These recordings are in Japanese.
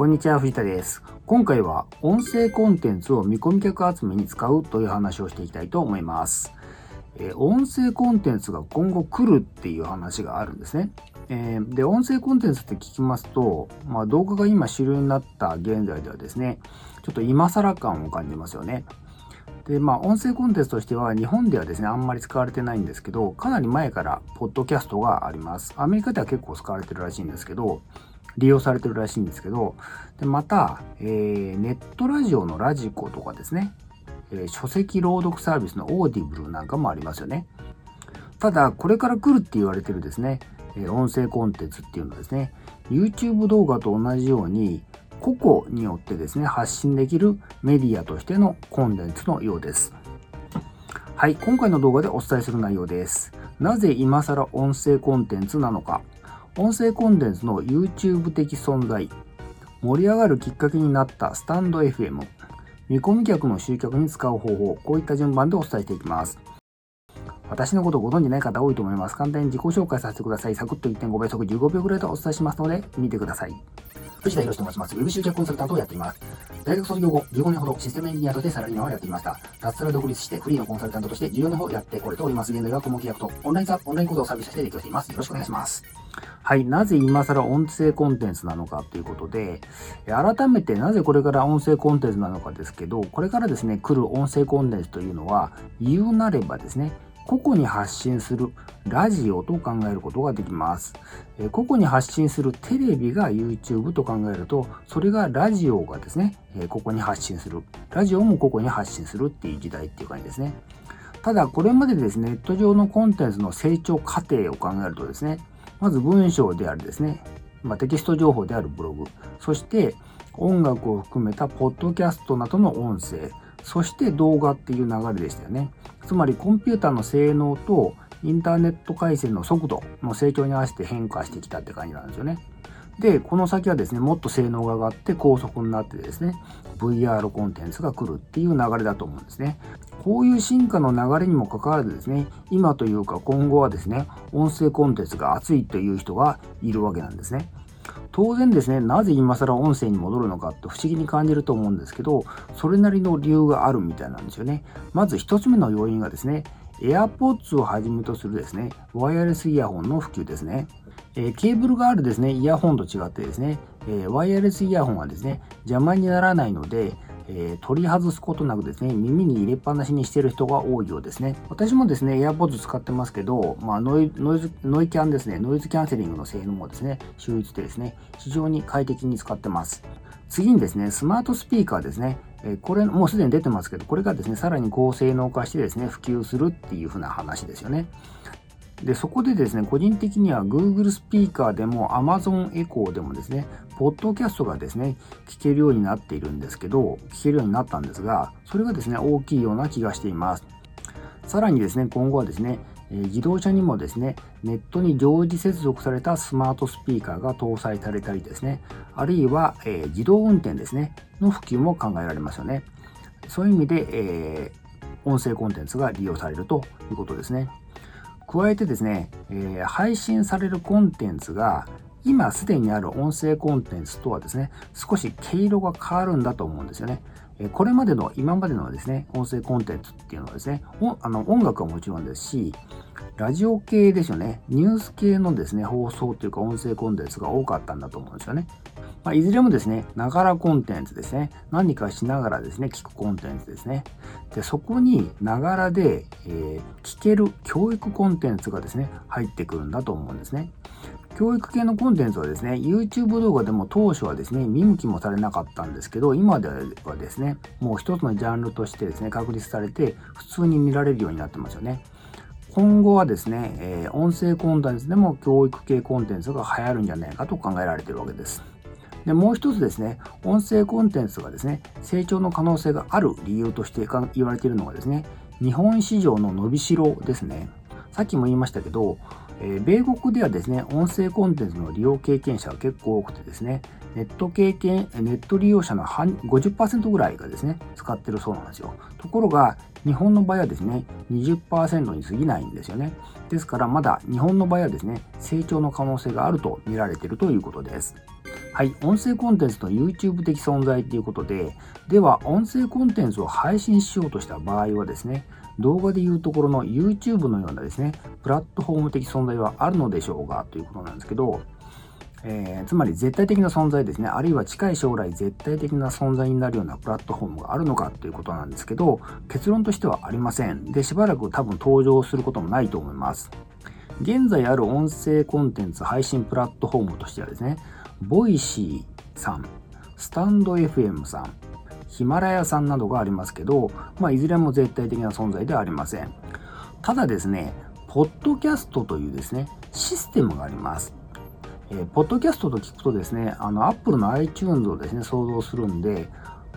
こんにちは、藤田です。今回は音声コンテンツを見込み客集めに使うという話をしていきたいと思います。えー、音声コンテンツが今後来るっていう話があるんですね。えー、で、音声コンテンツって聞きますと、まあ、動画が今主流になった現在ではですね、ちょっと今更感を感じますよね。で、まあ、音声コンテンツとしては、日本ではですね、あんまり使われてないんですけど、かなり前から、ポッドキャストがあります。アメリカでは結構使われてるらしいんですけど、利用されてるらしいんですけど、でまた、えー、ネットラジオの radiko とかですね、えー、書籍朗読サービスの Audible なんかもありますよね。ただ、これから来るって言われてるですね、えー、音声コンテンツっていうのはですね、YouTube 動画と同じように、個々によってですね、発信できるメディアとしてのコンテンツのようです。はい、今回の動画でお伝えする内容です。なぜ今更音声コンテンツなのか、音声コンテンツの YouTube 的存在、盛り上がるきっかけになったスタンド FM、見込み客の集客に使う方法、こういった順番でお伝えしていきます。私のことご存じない方多いと思います。簡単に自己紹介させてください。サクッと1.5倍速15秒ぐらいとお伝えしますので、見てください。藤田博と申します。ウェブ集客コンサルタントをやっています。大学卒業後、15年ほどシステムエンジニアとしてサラリーマンをやっていました。脱サラ独立してフリーのコンサルタントとして14年ほどやってこれております。現在は顧問契約とオンラインサオンライン講座をサービスして提供しています。よろしくお願いします。はい。なぜ今更音声コンテンツなのかということで、改めてなぜこれから音声コンテンツなのかですけど、これからですね、来る音声コンテンツというのは、言うなればですね、個々に発信するラジオと考えることができます。え個々に発信するテレビが YouTube と考えると、それがラジオがですね、えここに発信する。ラジオもここに発信するっていう時代っていう感じですね。ただ、これまでですね、ネット上のコンテンツの成長過程を考えるとですね、まず文章であるですね、まあ、テキスト情報であるブログ、そして音楽を含めたポッドキャストなどの音声、そして動画っていう流れでしたよね。つまりコンピューターの性能とインターネット回線の速度の成長に合わせて変化してきたって感じなんですよね。で、この先はですね、もっと性能が上がって高速になってですね、VR コンテンツが来るっていう流れだと思うんですね。こういう進化の流れにもかかわらずですね、今というか今後はですね、音声コンテンツが熱いという人がいるわけなんですね。当然ですね、なぜ今更音声に戻るのかって不思議に感じると思うんですけど、それなりの理由があるみたいなんですよね。まず一つ目の要因がですね、AirPods をはじめとするですね、ワイヤレスイヤホンの普及ですね。え、ケーブルがあるですね、イヤホンと違ってですね、え、ワイヤレスイヤホンはですね、邪魔にならないので、え、取り外すことなくですね、耳に入れっぱなしにしてる人が多いようですね。私もですね、AirPods 使ってますけど、まあ、ノイノイズ、ノイキャンですね、ノイズキャンセリングの性能もですね、秀逸でですね、非常に快適に使ってます。次にですね、スマートスピーカーですね。えこれ、もうすでに出てますけど、これがですね、さらに高性能化してですね、普及するっていう風な話ですよね。で、そこでですね、個人的には Google スピーカーでも Amazon Echo でもですね、ポッドキャストがですね、聞けるようになっているんですけど、聞けるようになったんですが、それがですね、大きいような気がしています。さらにですね、今後はですね、自動車にもですね、ネットに常時接続されたスマートスピーカーが搭載されたりですね、あるいは、え自動運転ですね、の普及も考えられますよね。そういう意味で、えー、音声コンテンツが利用されるということですね。加えてですね、えー、配信されるコンテンツが今すでにある音声コンテンツとはですね、少し毛色が変わるんだと思うんですよね。これまでの、今までのですね、音声コンテンツっていうのはですね、あの音楽はもちろんですし、ラジオ系ですよね、ニュース系のですね、放送というか音声コンテンツが多かったんだと思うんですよね。まあ、いずれもですね、ながらコンテンツですね。何かしながらですね、聞くコンテンツですね。で、そこにながらで、えー、聞ける教育コンテンツがですね、入ってくるんだと思うんですね。教育系のコンテンツはですね、YouTube 動画でも当初はですね、見向きもされなかったんですけど、今ではですね、もう一つのジャンルとしてですね、確立されて、普通に見られるようになってますよね。今後はですね、え、音声コンテンツでも教育系コンテンツが流行るんじゃないかと考えられているわけです。で、もう一つですね、音声コンテンツがですね、成長の可能性がある理由として言われているのがですね、日本市場の伸びしろですね。さっきも言いましたけど、えー、米国ではですね、音声コンテンツの利用経験者が結構多くてですね、ネット経験、ネット利用者の半50%ぐらいがですね、使ってるそうなんですよ。ところが、日本の場合はですね、20%に過ぎないんですよね。ですから、まだ日本の場合はですね、成長の可能性があると見られているということです。はい、音声コンテンツの YouTube 的存在ということで、では、音声コンテンツを配信しようとした場合はですね、動画でいうところの YouTube のようなですね、プラットフォーム的存在はあるのでしょうかということなんですけど、えー、つまり絶対的な存在ですね、あるいは近い将来絶対的な存在になるようなプラットフォームがあるのかということなんですけど、結論としてはありません。で、しばらく多分登場することもないと思います。現在ある音声コンテンツ配信プラットフォームとしてはですね、ボイシーさん、スタンド FM さん、ヒマラヤさんなどがありますけど、まあ、いずれも絶対的な存在ではありません。ただですね、ポッドキャストというですね、システムがあります。えー、ポッドキャストと聞くとですね、あの、Apple の iTunes をですね、想像するんで、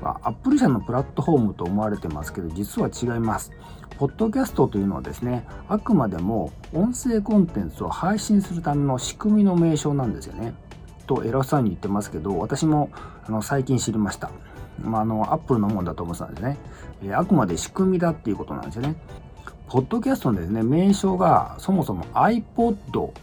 まあ、Apple 社のプラットフォームと思われてますけど、実は違います。ポッドキャストというのはですね、あくまでも音声コンテンツを配信するための仕組みの名称なんですよね。と偉そうに言ってますけど、私もあの最近知りました。まあ、あの、アップルのもんだと思ってたんですね。えー、あくまで仕組みだっていうことなんですよね。ポッドキャストのですね、名称がそもそも iPod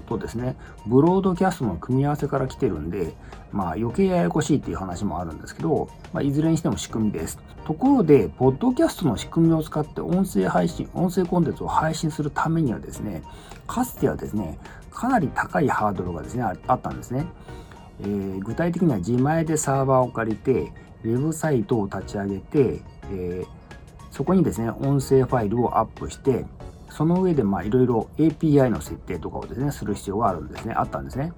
とですね、ブロードキャストの組み合わせから来てるんで、まあ余計ややこしいっていう話もあるんですけど、まあ、いずれにしても仕組みです。ところで、ポッドキャストの仕組みを使って音声配信、音声コンテンツを配信するためにはですね、かつてはですね、かなり高いハードルがですね、あったんですね。えー、具体的には自前でサーバーを借りて、ウェブサイトを立ち上げて、えー、そこにですね、音声ファイルをアップして、その上でいろいろ API の設定とかをですね、する必要があるんですね、あったんですね。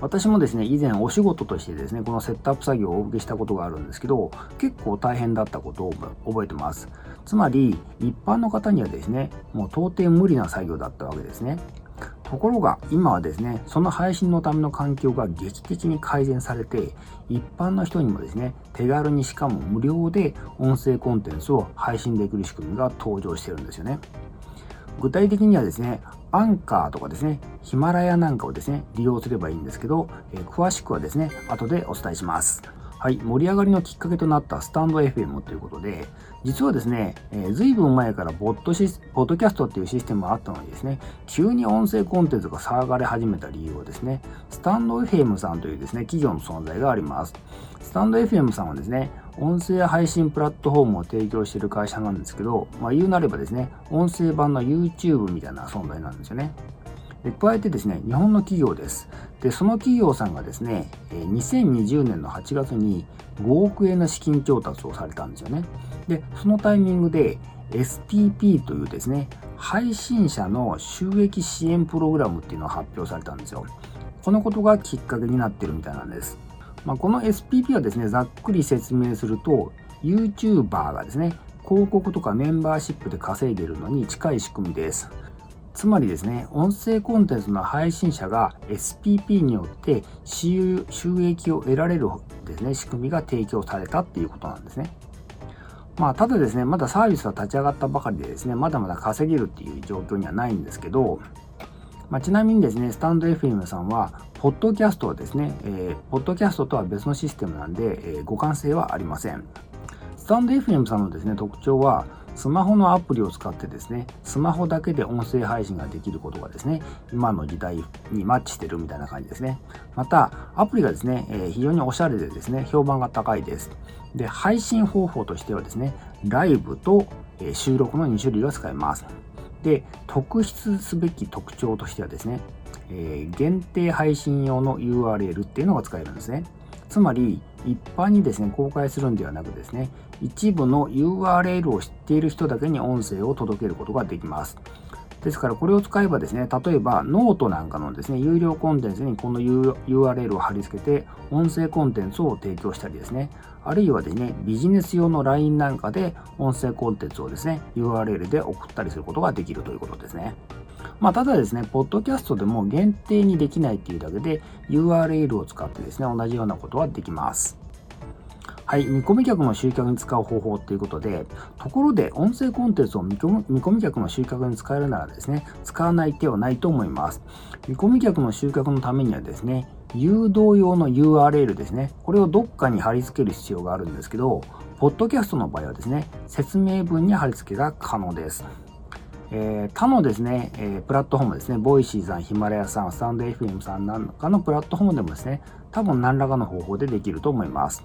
私もですね、以前お仕事としてですね、このセットアップ作業をお受けしたことがあるんですけど、結構大変だったことを覚えてます。つまり、一般の方にはですね、もう到底無理な作業だったわけですね。ところが今はですね、その配信のための環境が劇的に改善されて、一般の人にもですね、手軽にしかも無料で音声コンテンツを配信できる仕組みが登場してるんですよね。具体的にはですね、アンカーとかですね、ヒマラヤなんかをですね、利用すればいいんですけど、え、詳しくはですね、後でお伝えします。はい、盛り上がりのきっかけとなったスタンド FM ということで、実はですね、えー、随分前からボットシポッドキャストっていうシステムがあったのにですね、急に音声コンテンツが騒がれ始めた理由はですね、スタンド FM さんというですね、企業の存在があります。スタンド FM さんはですね、音声配信プラットフォームを提供している会社なんですけど、まあ言うなればですね、音声版の YouTube みたいな存在なんですよね。で加えてですね、日本の企業です。で、その企業さんがですね、2020年の8月に5億円の資金調達をされたんですよね。で、そのタイミングで SPP というですね、配信者の収益支援プログラムっていうのが発表されたんですよ。このことがきっかけになってるみたいなんです。まあ、この SPP はですね、ざっくり説明すると、YouTuber がですね、広告とかメンバーシップで稼いでるのに近い仕組みです。つまりですね、音声コンテンツの配信者が SPP によって収益を得られるですね、仕組みが提供されたっていうことなんですね。まあ、ただですね、まだサービスは立ち上がったばかりでですね、まだまだ稼げるっていう状況にはないんですけど、まあ、ちなみにですね、スタンド FM さんは、ポッドキャストはですね、えー、ポッドキャストとは別のシステムなんで、えー、互換性はありません。スタンド FM さんのですね、特徴は、スマホのアプリを使ってですね、スマホだけで音声配信ができることがですね、今の時代にマッチしてるみたいな感じですね。また、アプリがですね、えー、非常におしゃれでですね、評判が高いです。で、配信方法としてはですね、ライブと、え、収録の2種類が使えます。で、特筆すべき特徴としてはですね、えー、限定配信用の URL っていうのが使えるんですね。つまり、一般にですね、公開するんではなくですね、一部の URL を知っている人だけに音声を届けることができます。ですからこれを使えばですね、例えばノートなんかのですね、有料コンテンツにこの URL を貼り付けて音声コンテンツを提供したりですね、あるいはですね、ビジネス用の LINE なんかで音声コンテンツをですね、URL で送ったりすることができるということですね。まあ、ただですね、ポッドキャストでも限定にできないっていうだけで URL を使ってですね、同じようなことはできます。はい、見込み客の集客に使う方法ということで、ところで音声コンテンツを見込み客の集客に使えるならですね、使わない手はないと思います。見込み客の集客のためにはですね、誘導用の URL ですね、これをどっかに貼り付ける必要があるんですけど、ポッドキャストの場合はですね、説明文に貼り付けが可能です。えー、他のですね、えー、プラットフォームですね、ボイシーさん、ヒマラヤさん、スタンド FM さんなんかのプラットフォームでもですね、多分何らかの方法でできると思います。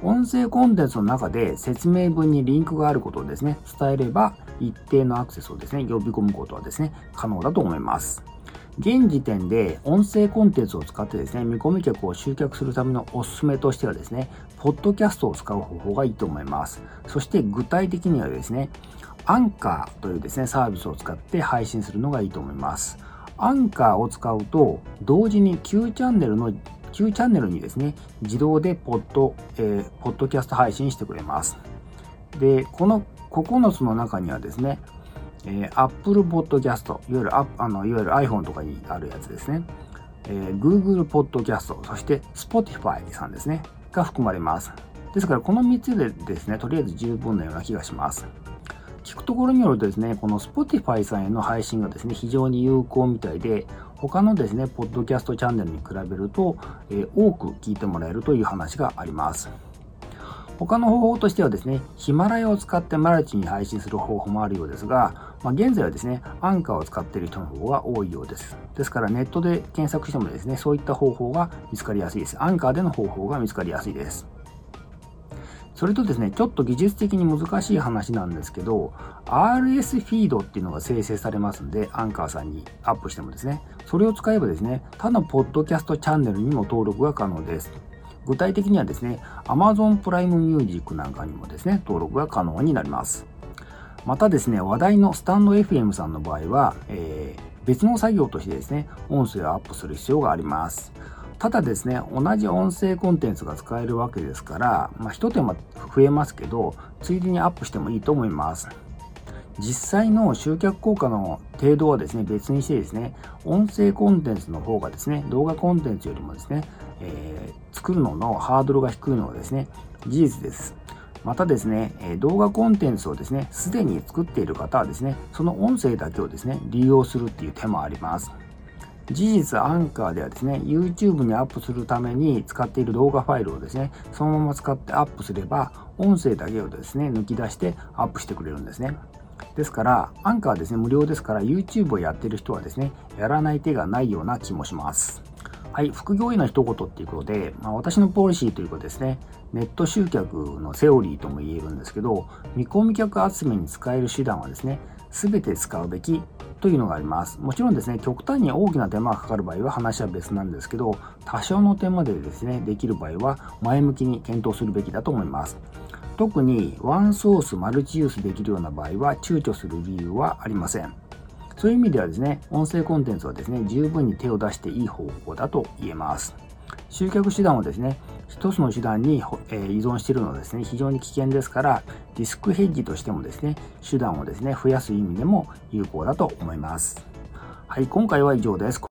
音声コンテンツの中で説明文にリンクがあることをですね、伝えれば一定のアクセスをですね、呼び込むことはですね、可能だと思います。現時点で音声コンテンツを使ってですね、見込み客を集客するためのおすすめとしてはですね、ポッドキャストを使う方法がいいと思います。そして具体的にはですね、アンカーというですね、サービスを使って配信するのがいいと思います。アンカーを使うと、同時に Q チャンネルの Q チャンネルにですね、自動でポッド、えー、ポッドキャスト配信してくれます。で、この9つの中にはですね、えー、Apple Podcast、いわゆるああのいわゆる iPhone とかにあるやつですね、えー、Google Podcast、そして Spotify さんですね、が含まれます。ですから、この3つでですね、とりあえず十分なような気がします。聞くところによるとですね、この Spotify さんへの配信がですね、非常に有効みたいで、他のですね、ポッドキャストチャンネルに比べると、えー、多く聞いてもらえるという話があります。他の方法としてはですね、ヒマラヤを使ってマルチに配信する方法もあるようですが、まあ、現在はですね、アンカーを使っている人の方が多いようです。ですからネットで検索してもですね、そういった方法が見つかりやすいです。アンカーでの方法が見つかりやすいです。それとですね、ちょっと技術的に難しい話なんですけど、RS フィードっていうのが生成されますんで、アンカーさんにアップしてもですね、それを使えばですね、他のポッドキャストチャンネルにも登録が可能です。具体的にはですね、Amazon プライムミュージックなんかにもですね、登録が可能になります。またですね、話題のスタンド FM さんの場合は、えー、別の作業としてですね、音声をアップする必要があります。ただですね、同じ音声コンテンツが使えるわけですから、まあ、一手間増えますけど、ついでにアップしてもいいと思います。実際の集客効果の程度はですね、別にしてですね、音声コンテンツの方がですね、動画コンテンツよりもですね、えー、作るののハードルが低いのはですね、事実です。またですね、動画コンテンツをですね、すでに作っている方はですね、その音声だけをですね、利用するっていう手もあります。事実、アンカーではですね、YouTube にアップするために使っている動画ファイルをですね、そのまま使ってアップすれば、音声だけをですね、抜き出してアップしてくれるんですね。ですから、アンカーはですね、無料ですから YouTube をやってる人はですね、やらない手がないような気もします。はい、副業への一言っていうことで、まあ、私のポリシーということですね、ネット集客のセオリーとも言えるんですけど、見込み客集めに使える手段はですね、すべて使うべきというのがあります。もちろんですね、極端に大きな手間がかかる場合は話は別なんですけど、多少の手間でですね、できる場合は前向きに検討するべきだと思います。特にワンソースマルチユースできるような場合は躊躇する理由はありません。そういう意味ではですね、音声コンテンツはですね、十分に手を出していい方法だと言えます。集客手段をですね、一つの手段に、え依存しているのはですね、非常に危険ですから、リスクヘッジとしてもですね、手段をですね、増やす意味でも有効だと思います。はい、今回は以上です。